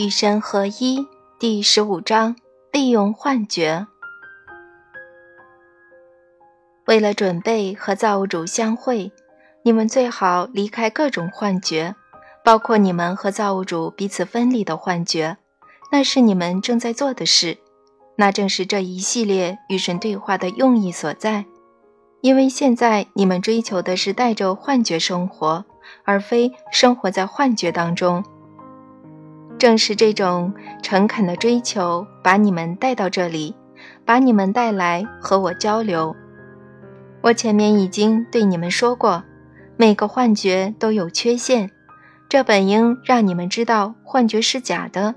与神合一第十五章：利用幻觉。为了准备和造物主相会，你们最好离开各种幻觉，包括你们和造物主彼此分离的幻觉。那是你们正在做的事，那正是这一系列与神对话的用意所在。因为现在你们追求的是带着幻觉生活，而非生活在幻觉当中。正是这种诚恳的追求，把你们带到这里，把你们带来和我交流。我前面已经对你们说过，每个幻觉都有缺陷，这本应让你们知道幻觉是假的。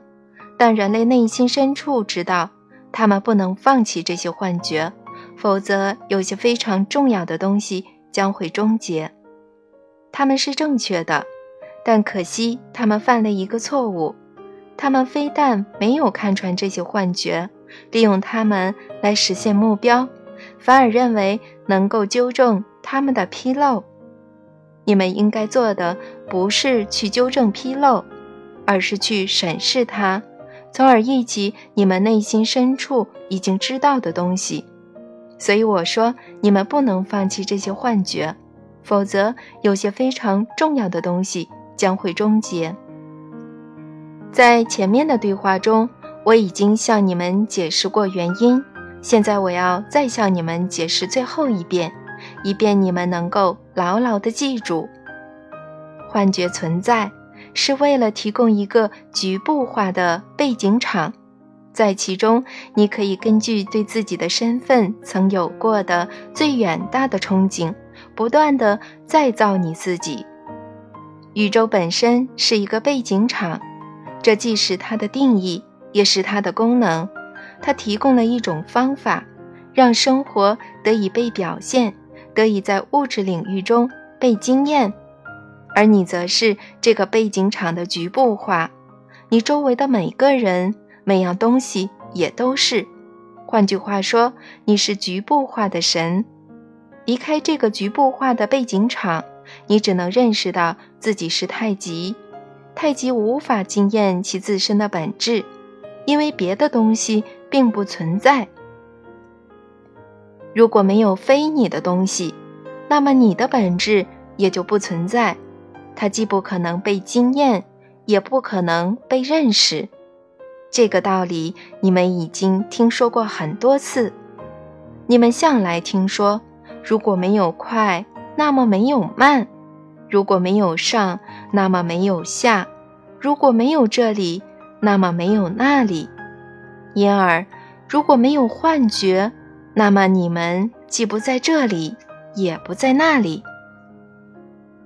但人类内心深处知道，他们不能放弃这些幻觉，否则有些非常重要的东西将会终结。他们是正确的，但可惜他们犯了一个错误。他们非但没有看穿这些幻觉，利用它们来实现目标，反而认为能够纠正他们的纰漏。你们应该做的不是去纠正纰漏，而是去审视它，从而忆起你们内心深处已经知道的东西。所以我说，你们不能放弃这些幻觉，否则有些非常重要的东西将会终结。在前面的对话中，我已经向你们解释过原因。现在我要再向你们解释最后一遍，以便你们能够牢牢地记住：幻觉存在是为了提供一个局部化的背景场，在其中你可以根据对自己的身份曾有过的最远大的憧憬，不断地再造你自己。宇宙本身是一个背景场。这既是它的定义，也是它的功能。它提供了一种方法，让生活得以被表现，得以在物质领域中被经验。而你则是这个背景场的局部化，你周围的每个人、每样东西也都是。换句话说，你是局部化的神。离开这个局部化的背景场，你只能认识到自己是太极。太极无法经验其自身的本质，因为别的东西并不存在。如果没有非你的东西，那么你的本质也就不存在。它既不可能被经验，也不可能被认识。这个道理你们已经听说过很多次。你们向来听说，如果没有快，那么没有慢。如果没有上，那么没有下；如果没有这里，那么没有那里。因而，如果没有幻觉，那么你们既不在这里，也不在那里。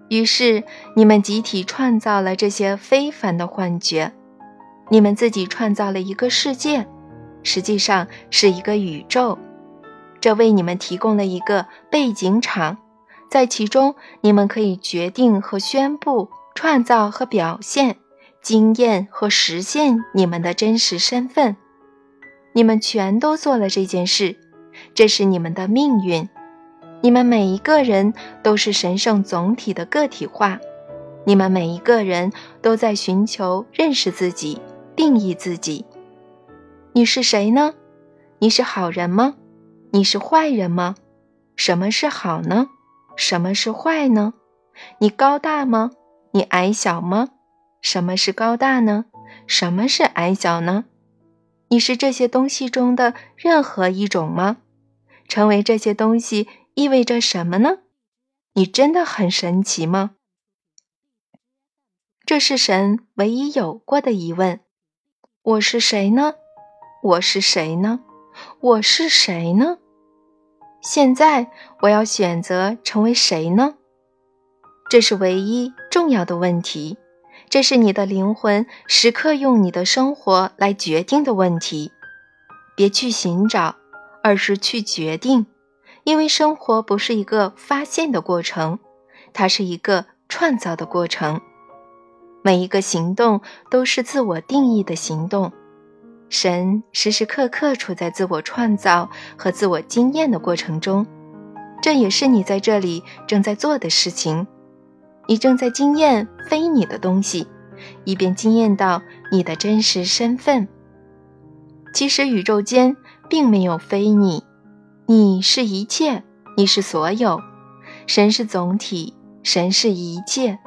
于是，你们集体创造了这些非凡的幻觉，你们自己创造了一个世界，实际上是一个宇宙，这为你们提供了一个背景场。在其中，你们可以决定和宣布、创造和表现、经验和实现你们的真实身份。你们全都做了这件事，这是你们的命运。你们每一个人都是神圣总体的个体化。你们每一个人都在寻求认识自己、定义自己。你是谁呢？你是好人吗？你是坏人吗？什么是好呢？什么是坏呢？你高大吗？你矮小吗？什么是高大呢？什么是矮小呢？你是这些东西中的任何一种吗？成为这些东西意味着什么呢？你真的很神奇吗？这是神唯一有过的疑问。我是谁呢？我是谁呢？我是谁呢？现在我要选择成为谁呢？这是唯一重要的问题，这是你的灵魂时刻用你的生活来决定的问题。别去寻找，而是去决定，因为生活不是一个发现的过程，它是一个创造的过程。每一个行动都是自我定义的行动。神时时刻刻处在自我创造和自我经验的过程中，这也是你在这里正在做的事情。你正在经验非你的东西，以便经验到你的真实身份。其实宇宙间并没有非你，你是一切，你是所有，神是总体，神是一切。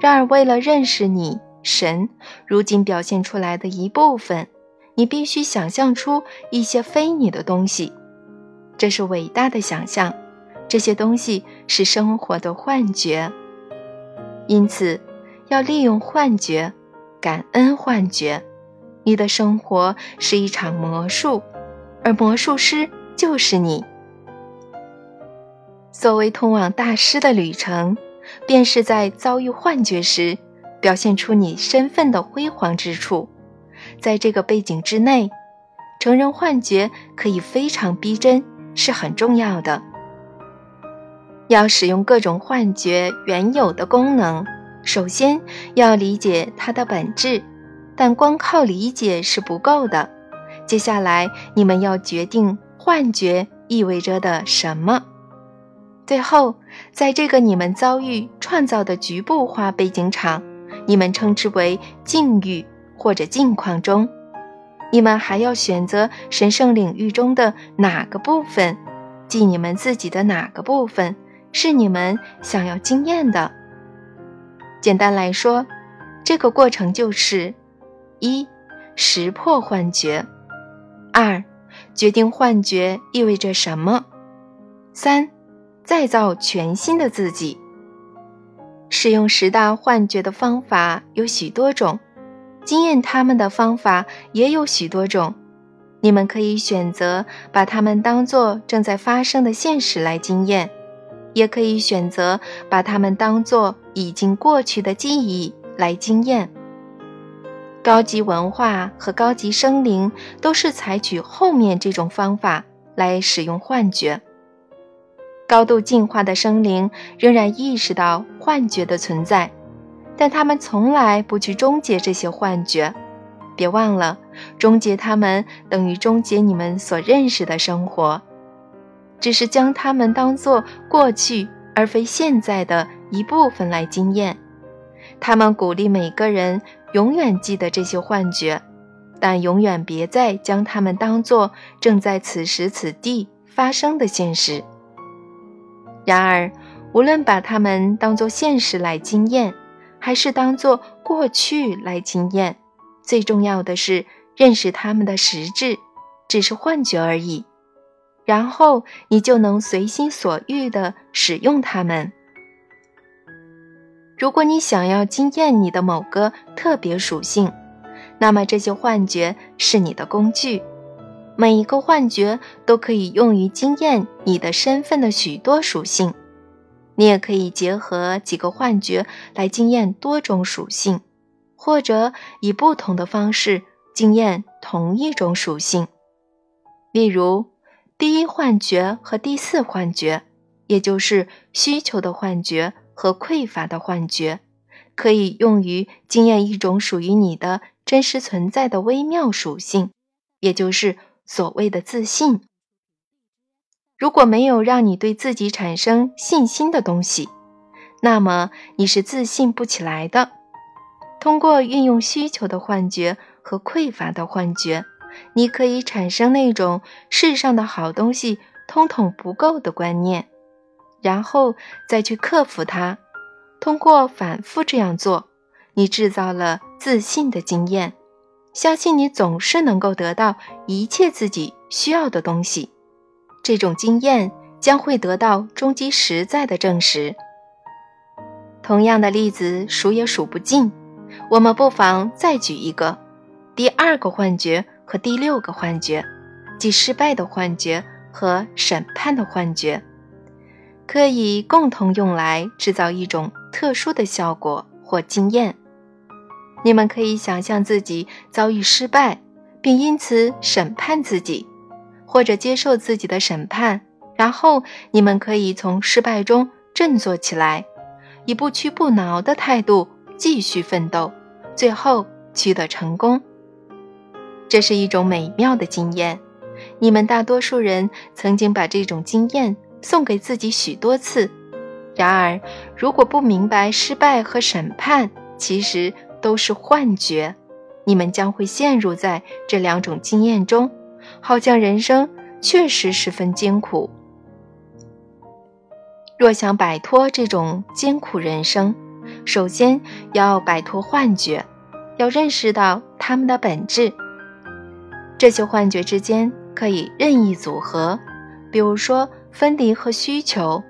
然而，为了认识你，神如今表现出来的一部分，你必须想象出一些非你的东西。这是伟大的想象，这些东西是生活的幻觉。因此，要利用幻觉，感恩幻觉。你的生活是一场魔术，而魔术师就是你。所谓通往大师的旅程，便是在遭遇幻觉时，表现出你身份的辉煌之处。在这个背景之内，承认幻觉可以非常逼真，是很重要的。要使用各种幻觉原有的功能，首先要理解它的本质。但光靠理解是不够的。接下来，你们要决定幻觉意味着的什么。最后，在这个你们遭遇创造的局部化背景场，你们称之为境遇或者境况中，你们还要选择神圣领域中的哪个部分，即你们自己的哪个部分是你们想要经验的。简单来说，这个过程就是。一，识破幻觉；二，决定幻觉意味着什么；三，再造全新的自己。使用十大幻觉的方法有许多种，经验他们的方法也有许多种。你们可以选择把它们当作正在发生的现实来经验，也可以选择把它们当作已经过去的记忆来经验。高级文化和高级生灵都是采取后面这种方法来使用幻觉。高度进化的生灵仍然意识到幻觉的存在，但他们从来不去终结这些幻觉。别忘了，终结它们等于终结你们所认识的生活，只是将它们当作过去而非现在的一部分来经验。他们鼓励每个人。永远记得这些幻觉，但永远别再将它们当作正在此时此地发生的现实。然而，无论把它们当作现实来经验，还是当作过去来经验，最重要的是认识它们的实质，只是幻觉而已。然后，你就能随心所欲地使用它们。如果你想要经验你的某个特别属性，那么这些幻觉是你的工具。每一个幻觉都可以用于经验你的身份的许多属性。你也可以结合几个幻觉来经验多种属性，或者以不同的方式经验同一种属性。例如，第一幻觉和第四幻觉，也就是需求的幻觉。和匮乏的幻觉，可以用于经验一种属于你的真实存在的微妙属性，也就是所谓的自信。如果没有让你对自己产生信心的东西，那么你是自信不起来的。通过运用需求的幻觉和匮乏的幻觉，你可以产生那种世上的好东西通通不够的观念。然后再去克服它，通过反复这样做，你制造了自信的经验，相信你总是能够得到一切自己需要的东西。这种经验将会得到终极实在的证实。同样的例子数也数不尽，我们不妨再举一个：第二个幻觉和第六个幻觉，即失败的幻觉和审判的幻觉。可以共同用来制造一种特殊的效果或经验。你们可以想象自己遭遇失败，并因此审判自己，或者接受自己的审判。然后你们可以从失败中振作起来，以不屈不挠的态度继续奋斗，最后取得成功。这是一种美妙的经验。你们大多数人曾经把这种经验。送给自己许多次。然而，如果不明白失败和审判其实都是幻觉，你们将会陷入在这两种经验中，好像人生确实十分艰苦。若想摆脱这种艰苦人生，首先要摆脱幻觉，要认识到它们的本质。这些幻觉之间可以任意组合，比如说分离和需求、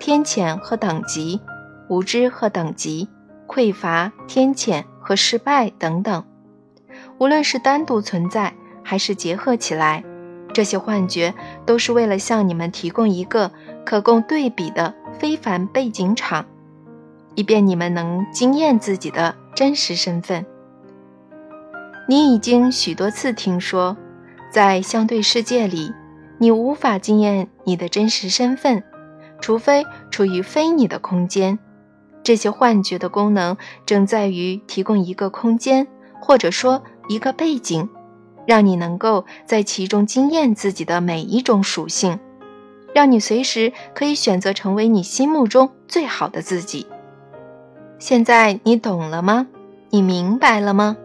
天谴和等级、无知和等级、匮乏、天谴和失败等等。无论是单独存在，还是结合起来，这些幻觉都是为了向你们提供一个可供对比的非凡背景场，以便你们能惊艳自己的真实身份。你已经许多次听说，在相对世界里，你无法惊艳你的真实身份，除非处于非你的空间。这些幻觉的功能正在于提供一个空间，或者说。一个背景，让你能够在其中惊艳自己的每一种属性，让你随时可以选择成为你心目中最好的自己。现在你懂了吗？你明白了吗？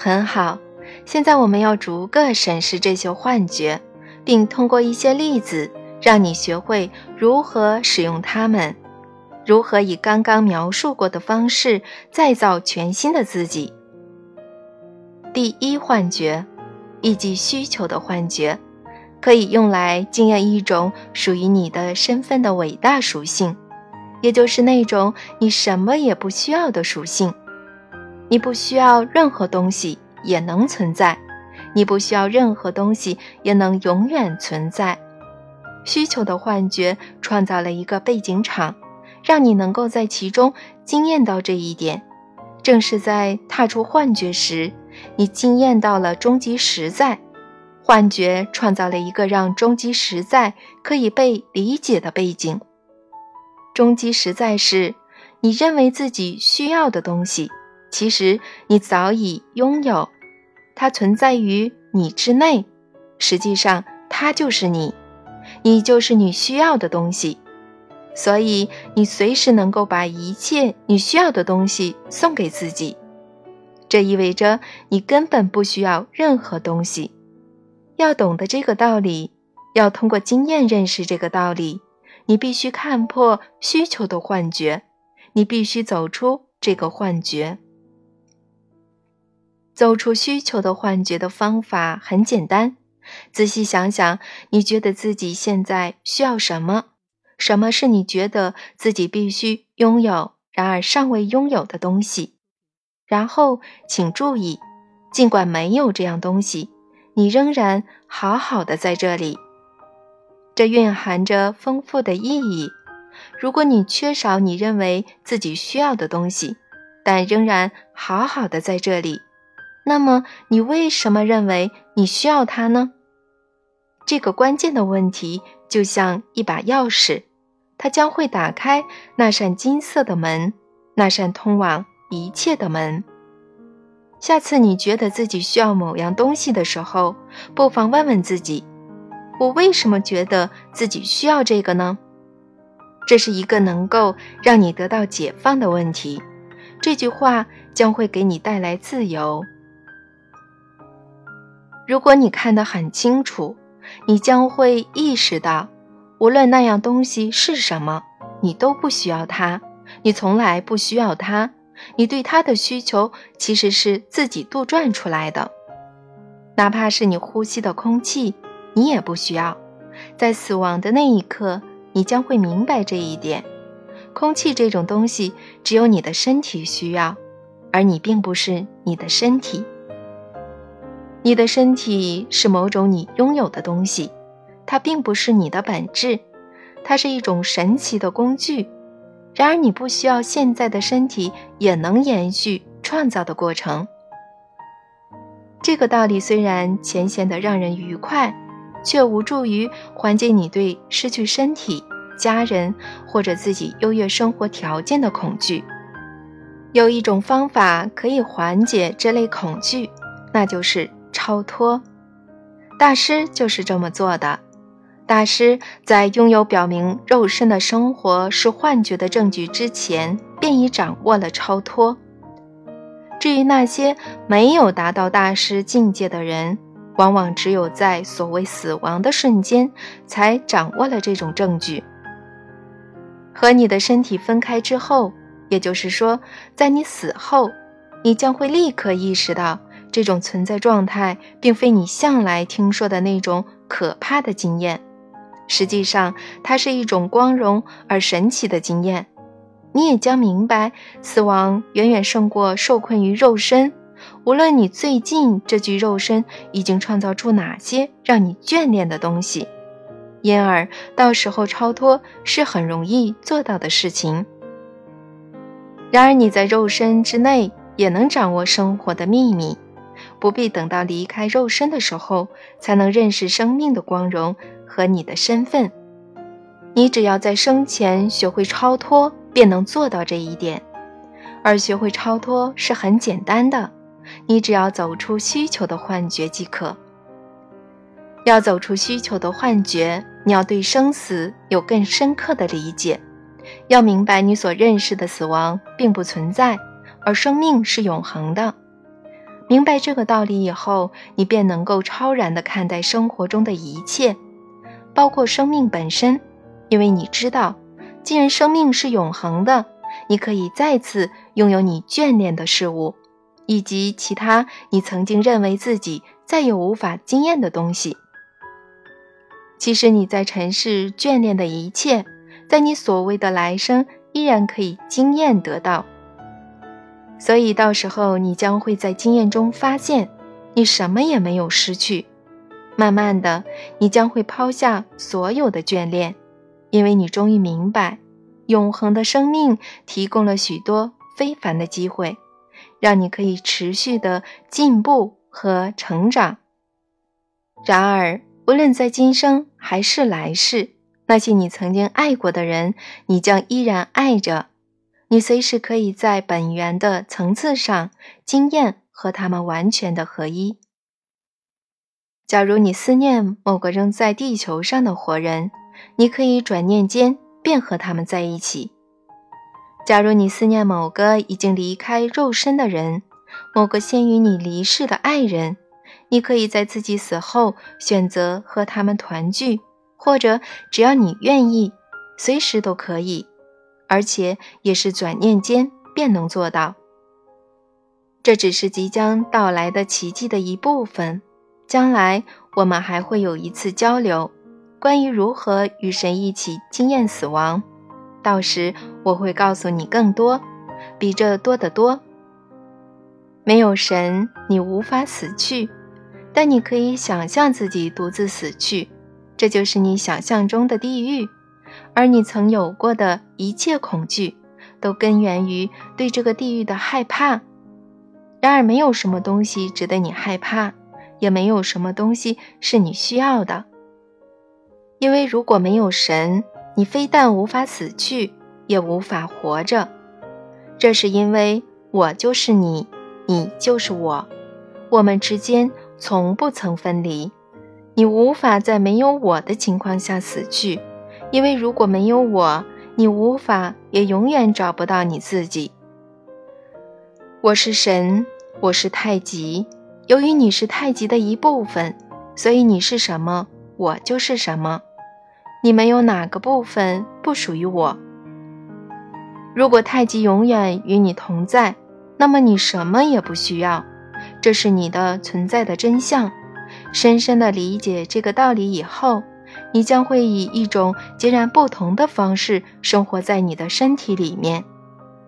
很好，现在我们要逐个审视这些幻觉，并通过一些例子，让你学会如何使用它们，如何以刚刚描述过的方式再造全新的自己。第一幻觉，以及需求的幻觉，可以用来经验一种属于你的身份的伟大属性，也就是那种你什么也不需要的属性。你不需要任何东西也能存在，你不需要任何东西也能永远存在。需求的幻觉创造了一个背景场，让你能够在其中惊艳到这一点。正是在踏出幻觉时。你惊艳到了终极实在，幻觉创造了一个让终极实在可以被理解的背景。终极实在是你认为自己需要的东西，其实你早已拥有，它存在于你之内。实际上，它就是你，你就是你需要的东西。所以，你随时能够把一切你需要的东西送给自己。这意味着你根本不需要任何东西。要懂得这个道理，要通过经验认识这个道理，你必须看破需求的幻觉，你必须走出这个幻觉。走出需求的幻觉的方法很简单，仔细想想，你觉得自己现在需要什么？什么是你觉得自己必须拥有，然而尚未拥有的东西？然后，请注意，尽管没有这样东西，你仍然好好的在这里。这蕴含着丰富的意义。如果你缺少你认为自己需要的东西，但仍然好好的在这里，那么你为什么认为你需要它呢？这个关键的问题就像一把钥匙，它将会打开那扇金色的门，那扇通往。一切的门。下次你觉得自己需要某样东西的时候，不妨问问自己：我为什么觉得自己需要这个呢？这是一个能够让你得到解放的问题。这句话将会给你带来自由。如果你看得很清楚，你将会意识到，无论那样东西是什么，你都不需要它，你从来不需要它。你对它的需求其实是自己杜撰出来的，哪怕是你呼吸的空气，你也不需要。在死亡的那一刻，你将会明白这一点。空气这种东西，只有你的身体需要，而你并不是你的身体。你的身体是某种你拥有的东西，它并不是你的本质，它是一种神奇的工具。然而，你不需要现在的身体也能延续创造的过程。这个道理虽然浅显的让人愉快，却无助于缓解你对失去身体、家人或者自己优越生活条件的恐惧。有一种方法可以缓解这类恐惧，那就是超脱。大师就是这么做的。大师在拥有表明肉身的生活是幻觉的证据之前，便已掌握了超脱。至于那些没有达到大师境界的人，往往只有在所谓死亡的瞬间，才掌握了这种证据。和你的身体分开之后，也就是说，在你死后，你将会立刻意识到，这种存在状态并非你向来听说的那种可怕的经验。实际上，它是一种光荣而神奇的经验。你也将明白，死亡远远胜过受困于肉身。无论你最近这具肉身已经创造出哪些让你眷恋的东西，因而到时候超脱是很容易做到的事情。然而你在肉身之内也能掌握生活的秘密，不必等到离开肉身的时候才能认识生命的光荣和你的身份。你只要在生前学会超脱，便能做到这一点。而学会超脱是很简单的。你只要走出需求的幻觉即可。要走出需求的幻觉，你要对生死有更深刻的理解，要明白你所认识的死亡并不存在，而生命是永恒的。明白这个道理以后，你便能够超然地看待生活中的一切，包括生命本身，因为你知道，既然生命是永恒的，你可以再次拥有你眷恋的事物。以及其他你曾经认为自己再也无法经验的东西，其实你在尘世眷恋的一切，在你所谓的来生依然可以经验得到。所以到时候你将会在经验中发现，你什么也没有失去。慢慢的，你将会抛下所有的眷恋，因为你终于明白，永恒的生命提供了许多非凡的机会。让你可以持续的进步和成长。然而，无论在今生还是来世，那些你曾经爱过的人，你将依然爱着。你随时可以在本源的层次上经验和他们完全的合一。假如你思念某个仍在地球上的活人，你可以转念间便和他们在一起。假如你思念某个已经离开肉身的人，某个先于你离世的爱人，你可以在自己死后选择和他们团聚，或者只要你愿意，随时都可以，而且也是转念间便能做到。这只是即将到来的奇迹的一部分，将来我们还会有一次交流，关于如何与神一起经验死亡。到时我会告诉你更多，比这多得多。没有神，你无法死去，但你可以想象自己独自死去，这就是你想象中的地狱。而你曾有过的一切恐惧，都根源于对这个地狱的害怕。然而，没有什么东西值得你害怕，也没有什么东西是你需要的，因为如果没有神。你非但无法死去，也无法活着，这是因为我就是你，你就是我，我们之间从不曾分离。你无法在没有我的情况下死去，因为如果没有我，你无法也永远找不到你自己。我是神，我是太极。由于你是太极的一部分，所以你是什么，我就是什么。你没有哪个部分不属于我。如果太极永远与你同在，那么你什么也不需要。这是你的存在的真相。深深的理解这个道理以后，你将会以一种截然不同的方式生活在你的身体里面。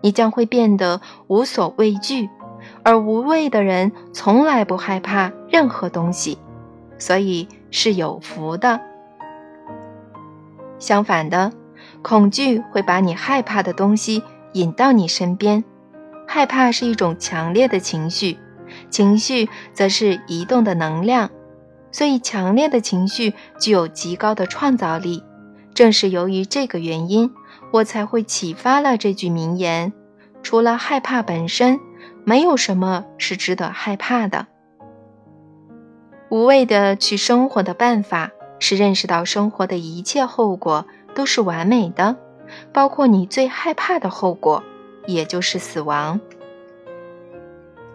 你将会变得无所畏惧，而无畏的人从来不害怕任何东西，所以是有福的。相反的，恐惧会把你害怕的东西引到你身边。害怕是一种强烈的情绪，情绪则是移动的能量，所以强烈的情绪具有极高的创造力。正是由于这个原因，我才会启发了这句名言：除了害怕本身，没有什么是值得害怕的。无畏的去生活的办法。是认识到生活的一切后果都是完美的，包括你最害怕的后果，也就是死亡。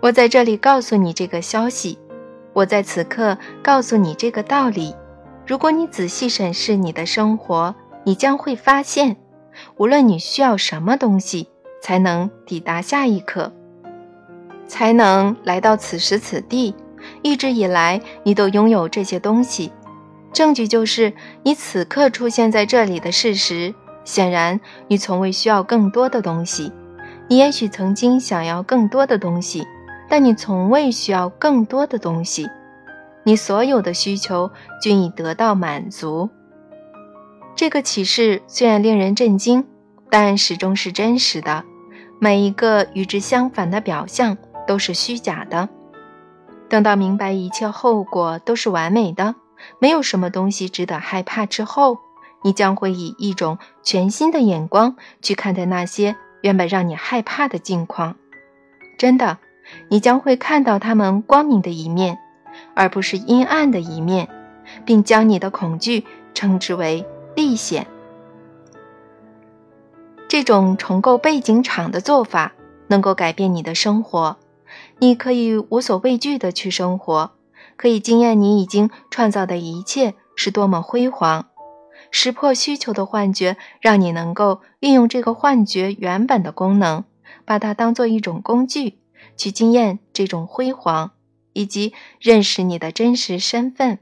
我在这里告诉你这个消息，我在此刻告诉你这个道理。如果你仔细审视你的生活，你将会发现，无论你需要什么东西才能抵达下一刻，才能来到此时此地，一直以来你都拥有这些东西。证据就是你此刻出现在这里的事实。显然，你从未需要更多的东西。你也许曾经想要更多的东西，但你从未需要更多的东西。你所有的需求均已得到满足。这个启示虽然令人震惊，但始终是真实的。每一个与之相反的表象都是虚假的。等到明白一切后果都是完美的，没有什么东西值得害怕之后，你将会以一种全新的眼光去看待那些原本让你害怕的境况。真的，你将会看到他们光明的一面。而不是阴暗的一面，并将你的恐惧称之为历险。这种重构背景场的做法能够改变你的生活。你可以无所畏惧地去生活，可以惊艳你已经创造的一切是多么辉煌。识破需求的幻觉，让你能够运用这个幻觉原本的功能，把它当做一种工具，去经验这种辉煌。以及认识你的真实身份，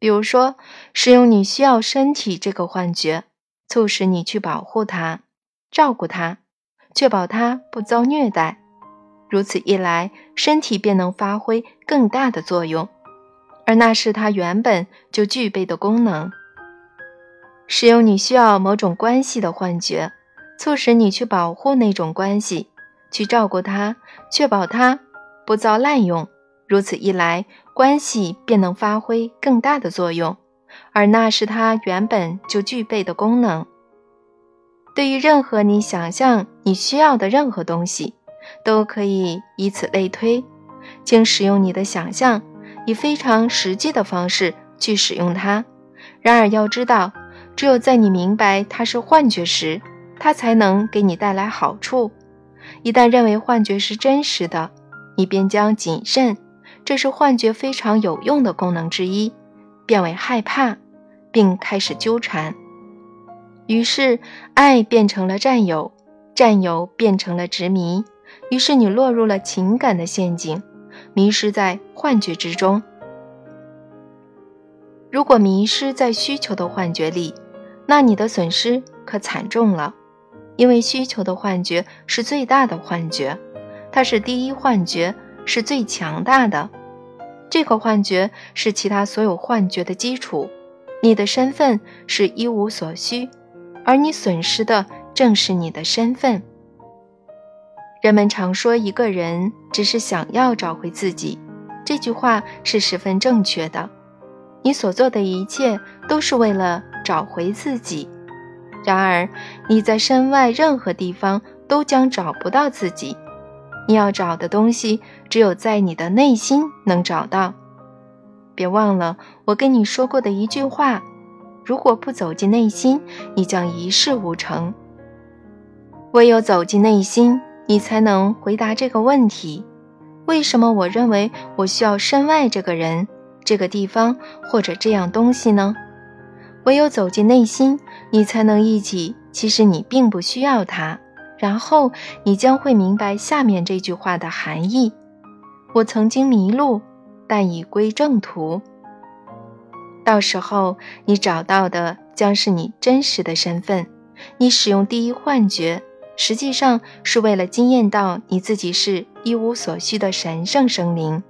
比如说，使用你需要身体这个幻觉，促使你去保护它、照顾它，确保它不遭虐待。如此一来，身体便能发挥更大的作用，而那是它原本就具备的功能。使用你需要某种关系的幻觉，促使你去保护那种关系，去照顾它，确保它不遭滥用。如此一来，关系便能发挥更大的作用，而那是它原本就具备的功能。对于任何你想象你需要的任何东西，都可以以此类推。请使用你的想象，以非常实际的方式去使用它。然而要知道，只有在你明白它是幻觉时，它才能给你带来好处。一旦认为幻觉是真实的，你便将谨慎。这是幻觉非常有用的功能之一，变为害怕，并开始纠缠。于是，爱变成了占有，占有变成了执迷。于是，你落入了情感的陷阱，迷失在幻觉之中。如果迷失在需求的幻觉里，那你的损失可惨重了，因为需求的幻觉是最大的幻觉，它是第一幻觉。是最强大的，这个幻觉是其他所有幻觉的基础。你的身份是一无所需，而你损失的正是你的身份。人们常说一个人只是想要找回自己，这句话是十分正确的。你所做的一切都是为了找回自己，然而你在身外任何地方都将找不到自己。你要找的东西，只有在你的内心能找到。别忘了我跟你说过的一句话：如果不走进内心，你将一事无成。唯有走进内心，你才能回答这个问题：为什么我认为我需要身外这个人、这个地方或者这样东西呢？唯有走进内心，你才能忆起，其实你并不需要它。然后你将会明白下面这句话的含义：我曾经迷路，但已归正途。到时候你找到的将是你真实的身份。你使用第一幻觉，实际上是为了惊艳到你自己是一无所需的神圣生灵，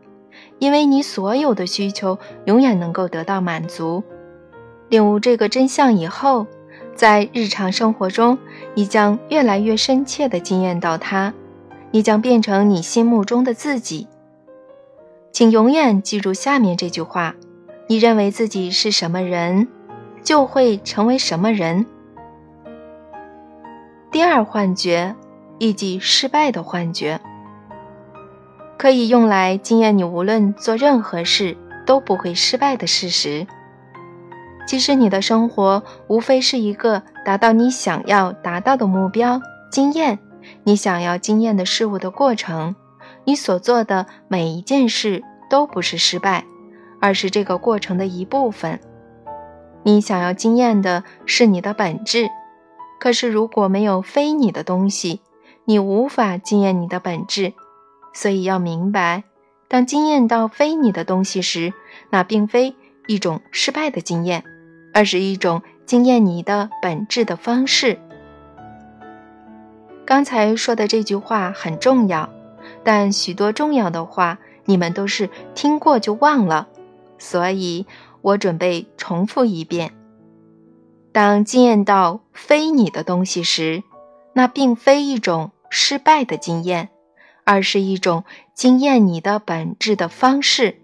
因为你所有的需求永远能够得到满足。领悟这个真相以后。在日常生活中，你将越来越深切地惊艳到他，你将变成你心目中的自己。请永远记住下面这句话：你认为自己是什么人，就会成为什么人。第二幻觉，以及失败的幻觉，可以用来惊艳你无论做任何事都不会失败的事实。其实你的生活无非是一个达到你想要达到的目标，经验你想要经验的事物的过程。你所做的每一件事都不是失败，而是这个过程的一部分。你想要经验的是你的本质，可是如果没有非你的东西，你无法经验你的本质。所以要明白，当经验到非你的东西时，那并非一种失败的经验，而是一种经验你的本质的方式。刚才说的这句话很重要，但许多重要的话你们都是听过就忘了，所以我准备重复一遍。当经验到非你的东西时，那并非一种失败的经验。而是一种经验你的本质的方式。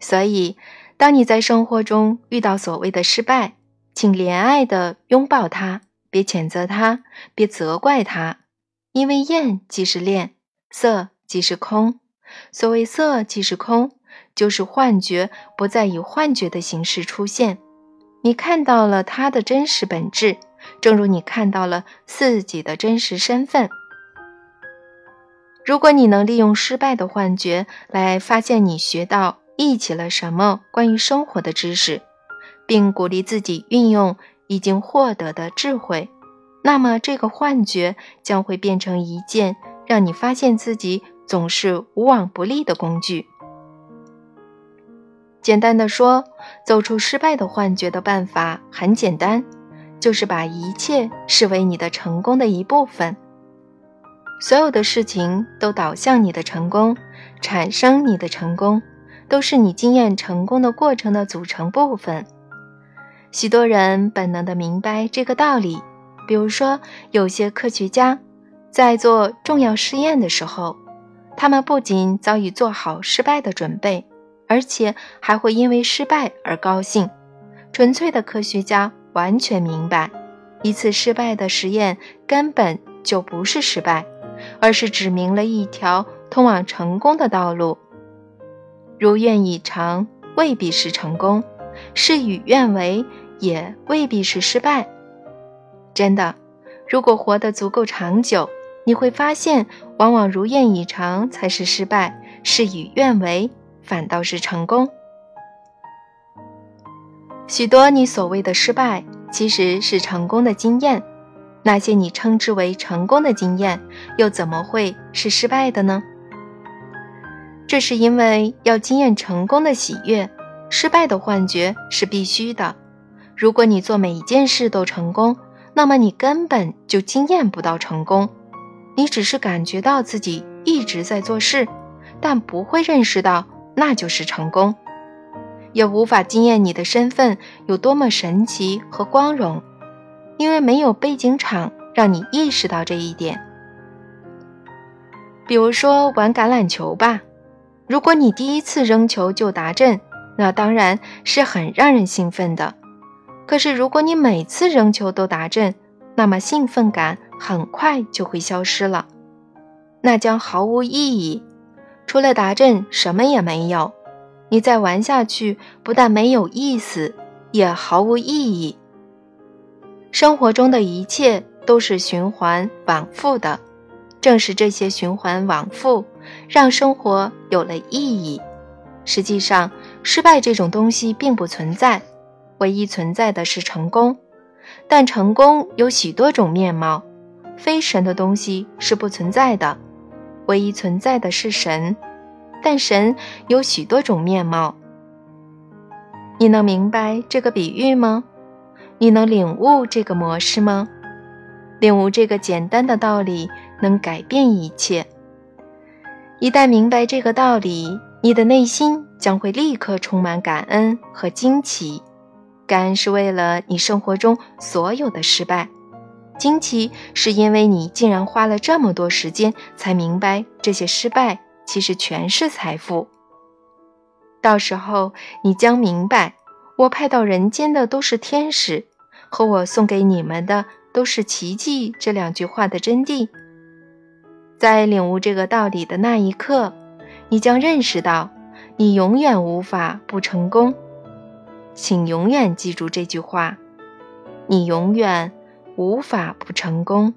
所以，当你在生活中遇到所谓的失败，请怜爱的拥抱它，别谴责它，别责怪它，因为厌即是恋，色即是空。所谓色即是空，就是幻觉不再以幻觉的形式出现，你看到了它的真实本质，正如你看到了自己的真实身份。如果你能利用失败的幻觉来发现你学到、忆起了什么关于生活的知识，并鼓励自己运用已经获得的智慧，那么这个幻觉将会变成一件让你发现自己总是无往不利的工具。简单的说，走出失败的幻觉的办法很简单，就是把一切视为你的成功的一部分。所有的事情都导向你的成功，产生你的成功，都是你经验成功的过程的组成部分。许多人本能的明白这个道理，比如说，有些科学家在做重要试验的时候，他们不仅早已做好失败的准备，而且还会因为失败而高兴。纯粹的科学家完全明白，一次失败的实验根本就不是失败。而是指明了一条通往成功的道路。如愿以偿未必是成功，事与愿违也未必是失败。真的，如果活得足够长久，你会发现，往往如愿以偿才是失败，事与愿违反倒是成功。许多你所谓的失败，其实是成功的经验。那些你称之为成功的经验，又怎么会是失败的呢？这是因为要经验成功的喜悦，失败的幻觉是必须的。如果你做每一件事都成功，那么你根本就经验不到成功。你只是感觉到自己一直在做事，但不会认识到那就是成功，也无法经验你的身份有多么神奇和光荣。因为没有背景场让你意识到这一点。比如说玩橄榄球吧，如果你第一次扔球就达阵，那当然是很让人兴奋的。可是如果你每次扔球都达阵，那么兴奋感很快就会消失了，那将毫无意义。除了达阵，什么也没有。你再玩下去，不但没有意思，也毫无意义。生活中的一切都是循环往复的，正是这些循环往复，让生活有了意义。实际上，失败这种东西并不存在，唯一存在的是成功。但成功有许多种面貌，非神的东西是不存在的，唯一存在的是神。但神有许多种面貌，你能明白这个比喻吗？你能领悟这个模式吗？领悟这个简单的道理能改变一切。一旦明白这个道理，你的内心将会立刻充满感恩和惊奇。感恩是为了你生活中所有的失败，惊奇是因为你竟然花了这么多时间才明白这些失败其实全是财富。到时候你将明白。我派到人间的都是天使，和我送给你们的都是奇迹。这两句话的真谛，在领悟这个道理的那一刻，你将认识到，你永远无法不成功。请永远记住这句话：你永远无法不成功。